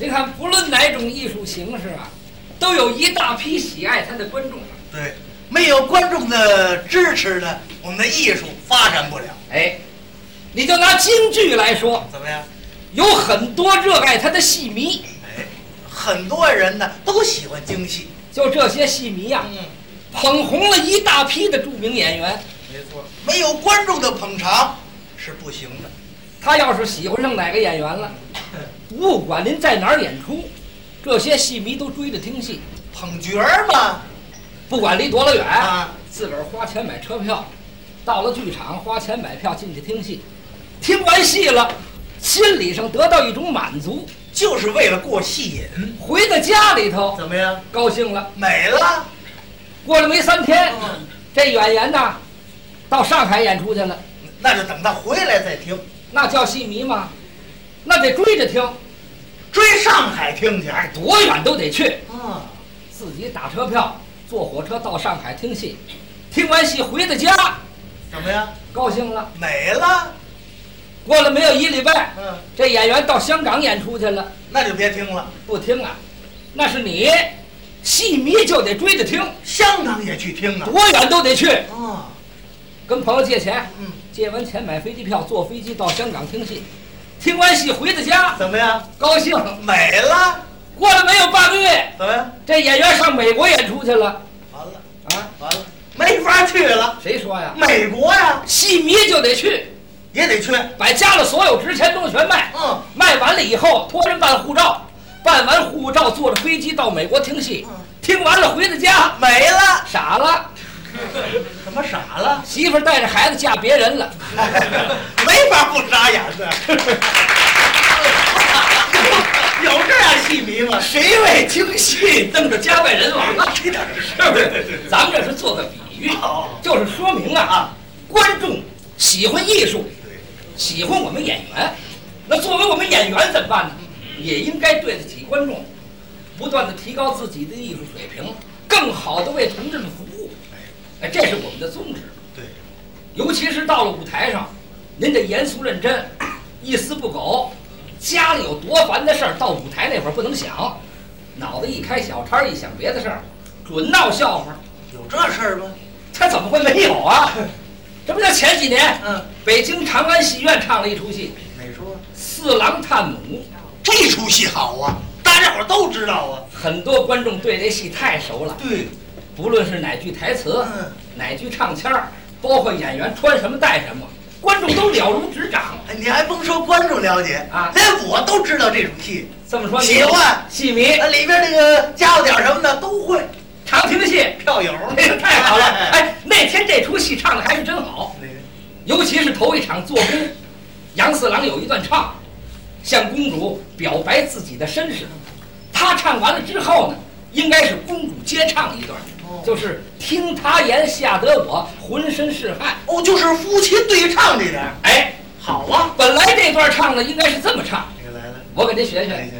你看，不论哪种艺术形式啊，都有一大批喜爱它的观众。对，没有观众的支持呢，我们的艺术发展不了。哎，你就拿京剧来说，怎么样？有很多热爱它的戏迷。哎，很多人呢都喜欢京戏。就这些戏迷呀，嗯，捧红了一大批的著名演员。没错，没有观众的捧场是不行的。他要是喜欢上哪个演员了，不管您在哪儿演出，这些戏迷都追着听戏，捧角儿嘛，不管离多了远，啊，自个儿花钱买车票，到了剧场花钱买票进去听戏，听完戏了，心理上得到一种满足，就是为了过戏瘾。回到家里头怎么样？高兴了。美了。过了没三天，嗯，这演员呐，到上海演出去了，那就等他回来再听，那叫戏迷吗？那得追着听，追上海听去。哎，多远都得去。嗯，自己打车票，坐火车到上海听戏，听完戏回到家，怎么样？高兴了。美了。过了没有一礼拜，嗯，这演员到香港演出去了，那就别听了。不听啊，那是你，戏迷就得追着听，香港也去听啊。多远都得去。嗯，跟朋友借钱，嗯，借完钱买飞机票，坐飞机到香港听戏，听完戏回到家，怎么样？高兴。美了。过了没有半个月，怎么样？这演员上美国演出去了完了，啊？完了，没法去了。谁说呀？美国呀，戏迷就得去，也得去。把家里所有值钱东西全卖。嗯，卖完了以后，托人办护照，办完护照坐着飞机到美国听戏，嗯听完了回到家没了。傻了，怎么傻了？媳妇儿带着孩子嫁别人了，没法不傻眼的。有这样戏迷吗？谁为京戏弄得家败人亡啊？这点事是不是？咱们这是做个比喻，哦就是说明啊，观众喜欢艺术，喜欢我们演员，那作为我们演员怎么办呢？也应该对得起观众，不断的提高自己的艺术水平，更好的为同志们服务。哎，这是我们的宗旨。对，尤其是到了舞台上，您得严肃认真，一丝不苟。家里有多烦的事儿，到舞台那会儿不能想，脑子一开小差，一想别的事儿，准闹笑话。有这事儿吗？他怎么会没有啊？这不叫前几年，嗯，北京长安戏院唱了一出戏哪出？《四郎探母这出戏好啊，大家伙儿都知道啊。》，很多观众对这戏太熟了，对，不论是哪句台词、嗯，哪句唱腔儿，包括演员穿什么戴什么，观众都了如指掌。哎你还甭说观众了解啊连我都知道这出戏。这么说，喜欢戏迷那里边那个加了点什么的都会。常听戏，票友，那 个太好了。哎，那天这出戏唱的还是真好，尤其是头一场做工，杨四郎有一段唱，向公主表白自己的身世。他唱完了之后呢，应该是公主接唱一段，哦就是听他言，吓得我浑身是汗。哦，就是夫妻对唱这点儿，哎，好啊。本来这段唱的应该是这么唱，这个来了，我给您学来学。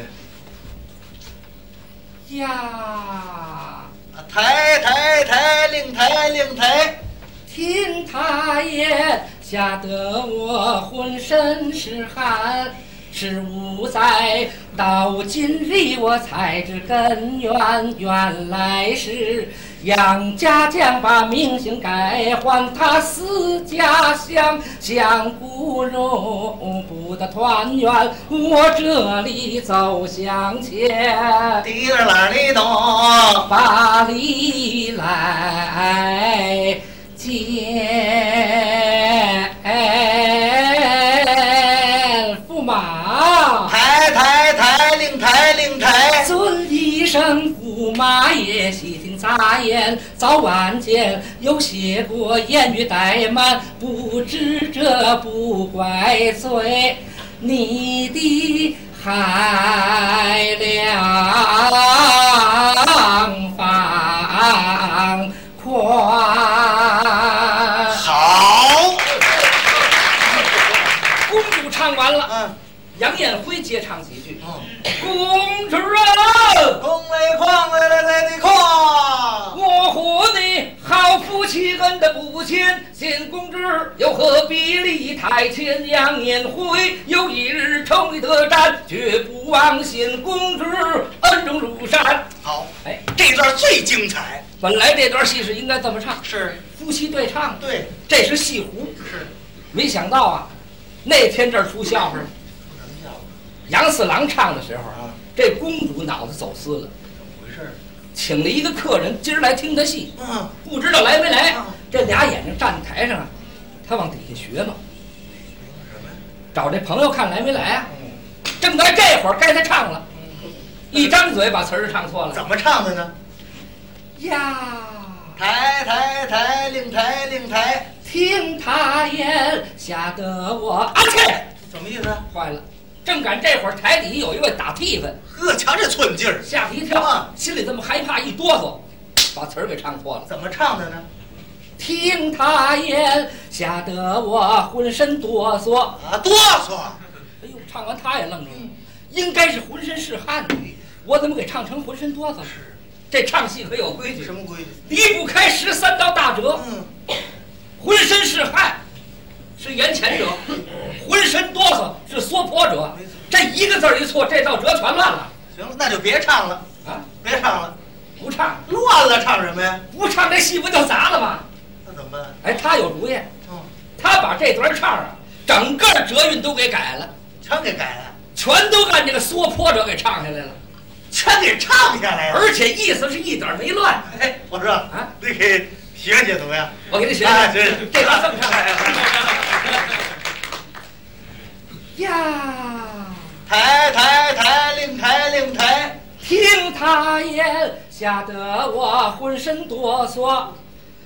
呀，抬抬抬，令抬令抬，听他言，吓得我浑身是汗。是五在，到今日我才知根源，原来是杨家将把名姓改换他思家乡，相顾容不得团圆，我这里走向前。滴啦啦哩咚，巴马爷，细听杂言，早晚间有些过言语怠慢，不知这不怪罪你的海量放宽。好，公主唱完了，嗯杨艳辉接唱几句。嗯，公主啊，空来矿来来来的矿，我和你好夫妻恩的不浅，新公主又何必立太前？杨年回有一日成得战，绝不忘新公主恩重如山。好，哎，这段最精彩。本来这段戏是应该这么唱，是夫妻对唱，对，这是戏胡。是没想到啊，那天这儿出笑话了。杨四郎唱的时候啊，这公主脑子走私了，怎么回事？请了一个客人，今儿来听他戏，嗯，不知道来没来嗯。这俩眼睛站台上啊，他往底下学嘛？找这朋友看来没来啊。嗯正在这会儿，该他唱了，一张嘴把词儿唱错了。怎么唱的呢？呀，抬抬抬，令抬令抬，听他言，吓得我啊切，什么意思？坏了！正赶这会儿，台底有一位打替分，呵，瞧这寸劲儿，吓他一跳啊，心里这么害怕，一哆嗦，把词儿给唱错了。怎么唱的呢？听他言，吓得我浑身哆嗦。啊，哆嗦！哎呦，唱完他也愣住了，应该是浑身是汗，我怎么给唱成浑身哆嗦了？这唱戏可有规矩什，么规矩？离不开十三道大辙。嗯，浑身是汗是言前者，浑身哆嗦是缩婆者。这一个字儿一错，这道辙全乱了行了，那就别唱了，啊！别唱了，不唱，乱了，唱什么呀？不唱这戏不就砸了吗？那怎么办？哎，他有主意，嗯，他把这段唱啊，整个辙韵都给改了，全给改了，全都按这个缩坡者给唱下来了，全给唱下来了。而且意思是一点儿没乱。哎，我说啊，你给学学怎么样？我给你学哎学，是这段这么唱。哎呀，抬抬抬，令抬令抬，听他言，吓得我浑身哆嗦。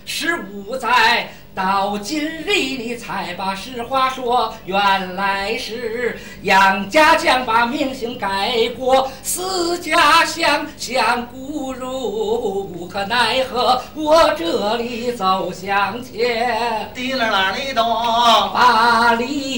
十五载到今日，你才把实话说，原来是杨家将把名姓改过，思家乡想故如，无可奈何，我这里走向前。滴啦啦哩咚，把离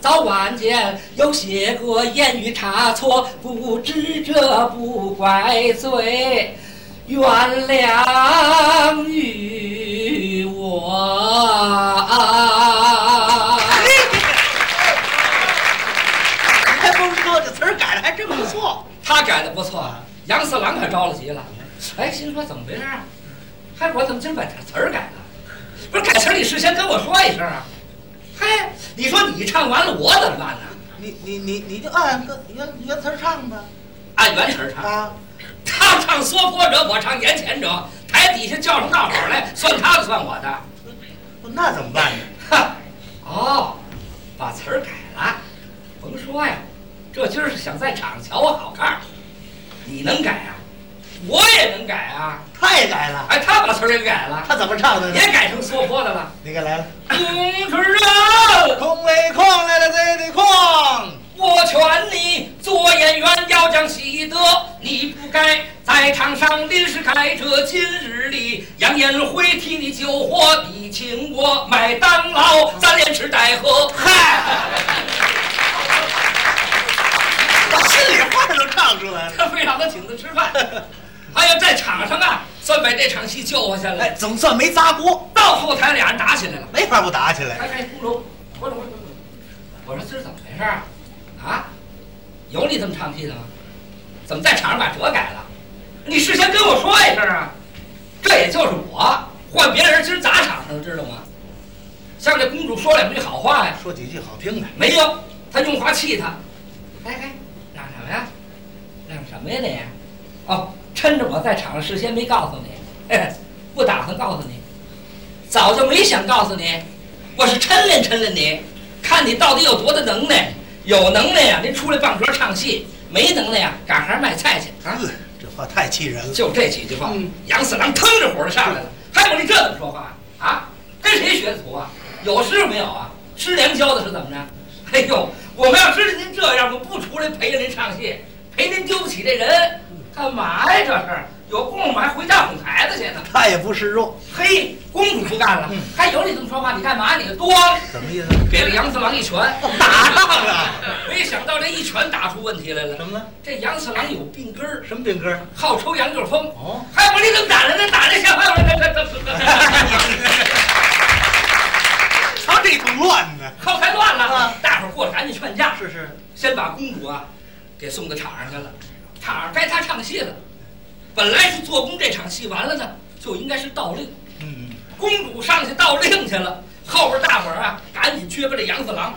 早晚间有些个言语差错，不知这不怪罪，原谅于我。你还甭说，这词儿改的还真不错。他改的不错，杨四郎可着了急了。哎，心说怎么回事啊？还我怎么今儿把词儿改了？不是改词儿，你事先跟我说一声啊。嗨，你说你唱完了，我怎么办呢？你你你你就按个原原词唱吧。按原词唱。啊，他唱缩坡者，我唱言前者，台底下叫上大伙来，算他的，算我的。不那怎么办呢？哈，哦，把词儿改了，甭说呀，这今儿是想在场上瞧我好看。你能改啊？我也能改啊！他也改了，哎，他把词儿也改了，他怎么唱的呢也？改成缩坡的了。你给来了。公主啊，空为空来了，贼的空。我劝你做演员要讲喜德，你不该在场上临时改这今日里，杨延辉替你救火，你请我麦当劳，咱连吃带喝。嗨，把心里话都唱出来了。他非让他请他吃饭。哎呀在场上啊，算把这场戏救活下来。哎，总算没砸锅，到后台俩人打起来了。没法不打起来。哎哎，公主，我说我说我说今儿怎么回事啊？啊，有你这么唱戏的吗？怎么在场上把辙改了？你事先跟我说一声啊！这也就是我换别人今儿砸场上，知道吗？向这公主说两句好话呀，说几句好听的。没有，他用话气他。哎哎，嚷什么呀？嚷什么呀你？哦，趁着我在场上事先没告诉你，不打算告诉你，早就没想告诉你，我是抻练抻练你，看你到底有多大能耐。有能耐呀，您出来放歌唱戏；没能耐呀，赶行卖菜去啊！嗯，这话太气人了。就这几句话，嗯杨四郎腾着火就上来了，还有你这怎么说话啊？跟谁学的徒啊？有师傅没有啊？师娘教的是怎么着？哎呦，我们要知道您这样，我不出来陪着您唱戏，陪您丢不起这人，干嘛呀？这是有功夫还回家哄孩子去呢。他也不示弱，嘿，公主不干了，嗯还有你这么说话？你干嘛？你多什么意思？给了杨四郎一拳，打仗了？没想到这一拳打出问题来了。什么呢？这杨四郎有病根儿，什么病根儿？好抽羊角风。哦，还我你怎么打人呢？打人像话吗？这这这瞧这通乱呢。后台乱了啊，大伙儿过来赶紧劝架，是是，先把公主啊给送到场上去了。场上该他唱戏了，本来是做工这场戏完了呢，就应该是盗令。嗯，公主上去盗令去了，后边大伙儿啊赶紧撅巴这杨四郎，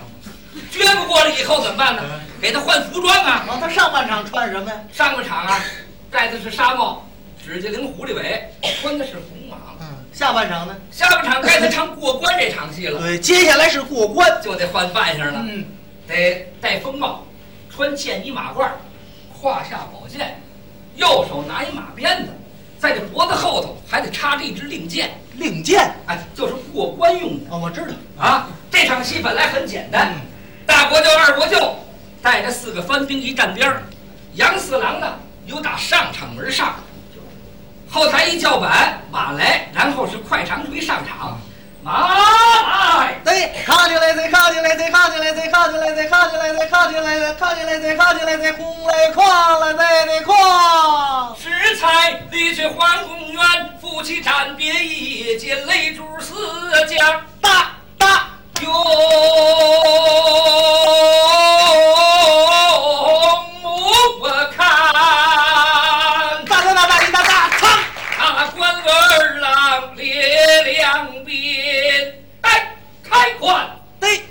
撅巴过来以后怎么办呢？给他换服装啊！啊，他上半场穿什么呀？上半场啊戴的是纱帽，指甲灵狐狸尾，穿的是红蟒。嗯，下半场呢？下半场该他唱过关这场戏了，对，接下来是过关。就得换扮相了，嗯，得戴风帽，穿剑衣马褂，胯下宝剑，右手拿一马鞭子，在这脖子后头还得插着一支令箭，令箭。哎，就是过关用的哦，我知道。啊。这场戏本来很简单，嗯，大国舅、二国舅带着四个番兵一站边儿，杨四郎呢由打上场门上，后台一叫板，马来，然后是快长锤上场，马来。对，靠进来，再靠进来，再靠进来，再靠进来，再靠进来，再靠进来，再靠进来，再靠进来，再空来跨了，再得跨。适才离去皇宫起战别一剑擂主四将，大大勇我看，大大大大大大，唱大官儿郎列两边，哎，开关，对，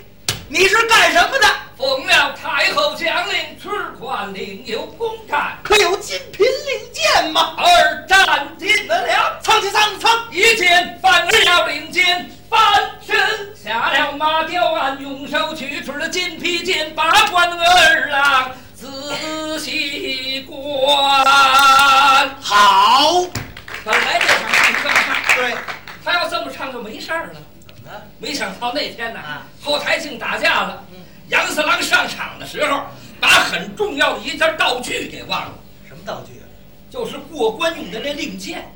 你是干什么的？奉了太后降令，吃官领有公干，可有金瓶领剑吗？二。一见范儿要领剑，翻身下了马吊鞍，用手取出了金披剑，把关二郎仔细观。好。本来这场戏这么唱，对，他要这么唱就没事儿了。怎么了？没想到那天呢啊，后台竟打架了嗯。杨四郎上场的时候，把很重要的一件道具给忘了，什么道具啊？就是过关用的那令箭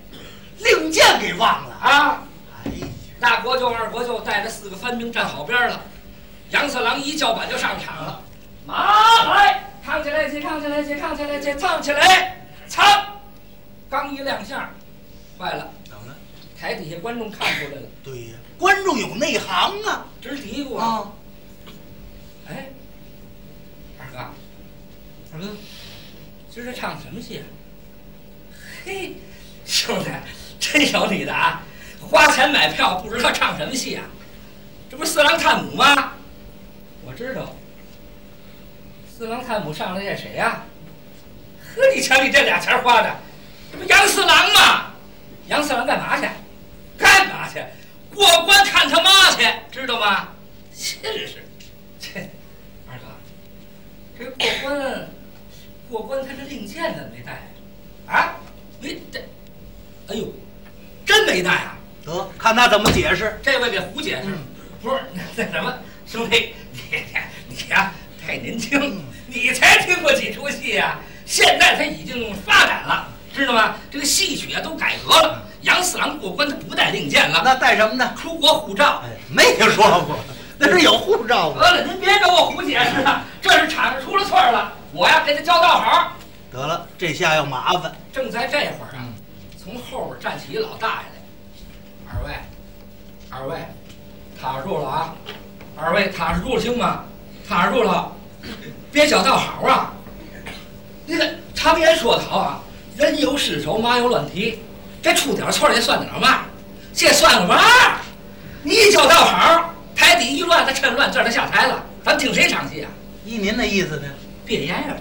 令箭给忘了。啊。哎呀，大国舅、二国舅带着四个番兵站好边了，杨四郎一叫板就上场了。马来，唱起来去，唱起来去，唱起来去，唱起来，唱！刚一亮相，坏了，怎么了？台底下观众看出来了，对呀，观众有内行啊。直嘀咕啊。啊，哎，二哥，二哥，今儿这唱什么戏啊？嘿，兄弟，真有你的啊！花钱买票不知道唱什么戏啊？这不是四郎探母吗？我知道，四郎探母上来这谁呀、呵，你瞧你这俩钱花的，这不杨四郎吗？杨四郎干嘛去？干嘛去？过关看他妈去，知道吗？真是，这二哥，这过关，过关他这令箭怎么没带？啊，没带？哎呦，真没带啊！得看他怎么解释。这位给胡解释，嗯不是那什么，兄弟，你你呀太年轻嗯，你才听过几出戏呀、现在他已经发展了，知道吗？这个戏曲啊都改革了。杨四郎过关他不带令箭了，那带什么呢？出国护照。哎，没听说过，那是有护照吗？得了，您别给我胡解释了，这是场上出了错儿了，我呀给他交道好。得了，这下要麻烦。正在这会儿啊，从后边站起一老大爷来，二位，二位，踏实住了啊！二位踏实住了行吗？踏实住了，别交道好啊！你这常言说得好啊，人有失手，马有乱蹄，这出点错也算得了嘛，这算个嘛？你一交道好，台底一乱，他趁乱，这儿他下台了，咱听谁唱戏啊？依您的意思呢？别演样儿，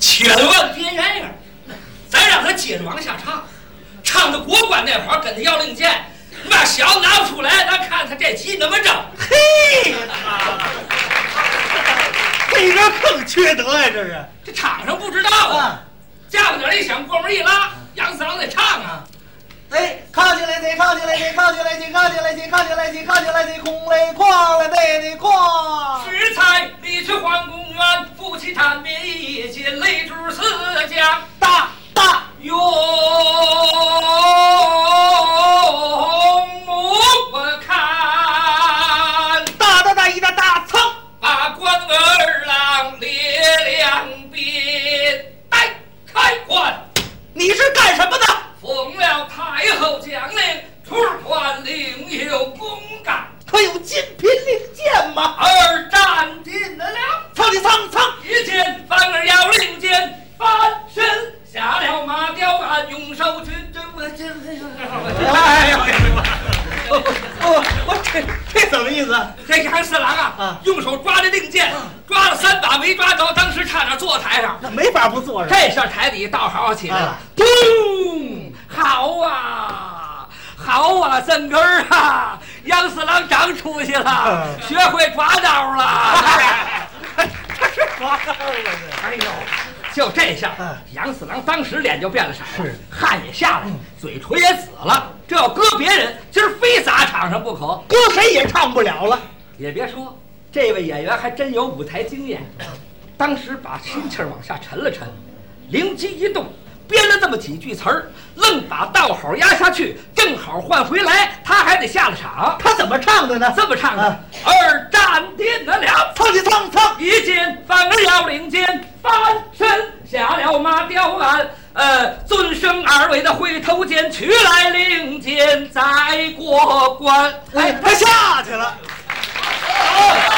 千万别言语，咱让他接着往下唱，唱到国关那会儿跟他要令箭，你把小拿不出来，咱看他这棋怎么整。嘿，这人更缺德呀！这是这场上不知道啊，啊，架不点一响，过门一拉，杨四郎得唱啊。哎靠起来，得靠起来，得靠起来，得靠起来，得靠起来，得靠起来，得空来跨了，得得跨。适才你去皇宫园，夫妻谈别一见泪珠四将大大。哟。永那杨四郎啊啊，用手抓着令箭，抓了三把没抓着，当时差点坐台上。那没法不坐着。这下台底倒好起来了！好啊，好啊，曾根儿啊，杨四郎长出息了，嗯学会抓刀 了。这是抓到了哎呦，就这下嗯，杨四郎当时脸就变了色汗也下来，嘴唇也紫了。这要搁别人，今儿非砸场上不可。搁谁也唱不了了。也别说，这位演员还真有舞台经验。当时把心气儿往下沉了沉，灵机一动，编了这么几句词儿，愣把道好压下去，正好换回来，他还得下了场。他怎么唱的呢？这么唱的啊：二战定了了。蹭起蹭蹭。一见反而要领剑，翻身下了马吊鞍。呃，尊生二位的回头剑，取来令箭再过关。哎，他下去了。